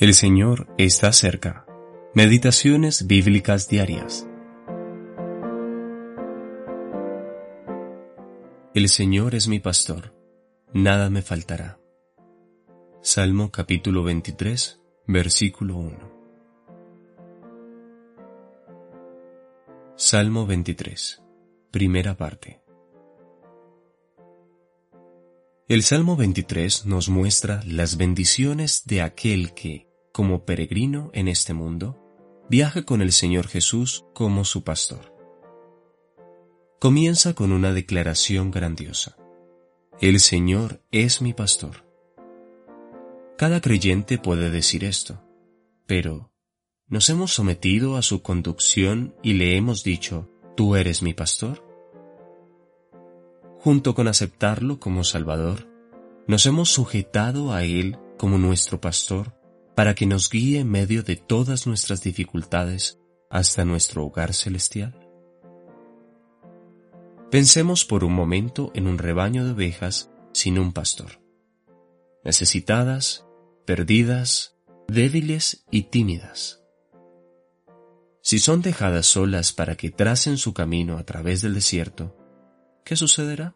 El Señor está cerca. Meditaciones bíblicas diarias. El Señor es mi pastor, nada me faltará. Salmo capítulo 23, versículo 1. Salmo 23, primera parte. El Salmo 23 nos muestra las bendiciones de aquel que, como peregrino en este mundo, viaja con el Señor Jesús como su pastor. Comienza con una declaración grandiosa. El Señor es mi pastor. Cada creyente puede decir esto, pero ¿nos hemos sometido a su conducción y le hemos dicho, tú eres mi pastor? Junto con aceptarlo como Salvador, nos hemos sujetado a Él como nuestro pastor para que nos guíe en medio de todas nuestras dificultades hasta nuestro hogar celestial? Pensemos por un momento en un rebaño de ovejas sin un pastor, necesitadas, perdidas, débiles y tímidas. Si son dejadas solas para que tracen su camino a través del desierto, ¿qué sucederá?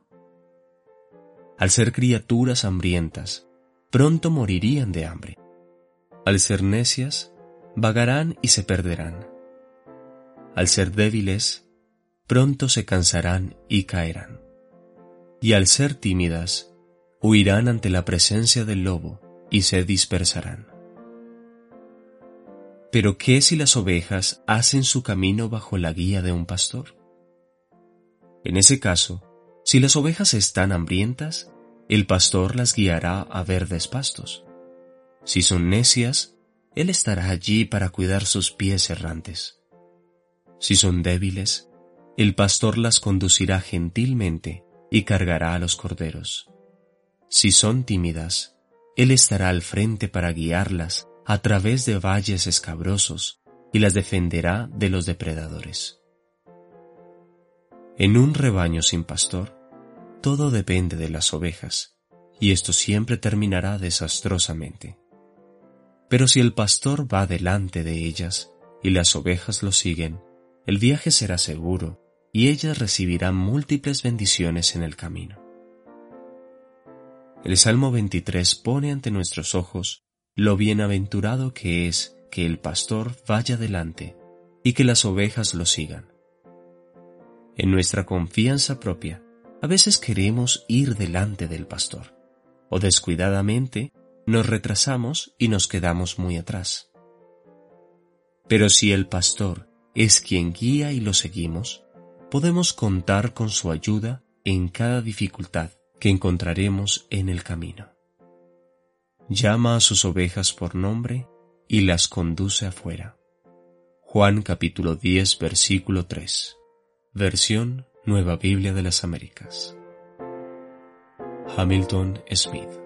Al ser criaturas hambrientas, pronto morirían de hambre. Al ser necias, vagarán y se perderán. Al ser débiles, pronto se cansarán y caerán. Y al ser tímidas, huirán ante la presencia del lobo y se dispersarán. Pero ¿qué si las ovejas hacen su camino bajo la guía de un pastor? En ese caso, si las ovejas están hambrientas, el pastor las guiará a verdes pastos. Si son necias, Él estará allí para cuidar sus pies errantes. Si son débiles, el pastor las conducirá gentilmente y cargará a los corderos. Si son tímidas, Él estará al frente para guiarlas a través de valles escabrosos y las defenderá de los depredadores. En un rebaño sin pastor, todo depende de las ovejas, y esto siempre terminará desastrosamente. Pero si el pastor va delante de ellas y las ovejas lo siguen, el viaje será seguro y ellas recibirán múltiples bendiciones en el camino. El Salmo 23 pone ante nuestros ojos lo bienaventurado que es que el pastor vaya delante y que las ovejas lo sigan. En nuestra confianza propia, a veces queremos ir delante del pastor, o descuidadamente nos retrasamos y nos quedamos muy atrás. Pero si el pastor es quien guía y lo seguimos, podemos contar con su ayuda en cada dificultad que encontraremos en el camino. Llama a sus ovejas por nombre y las conduce afuera. Juan capítulo 10 versículo 3. Versión Nueva Biblia de las Américas. Hamilton Smith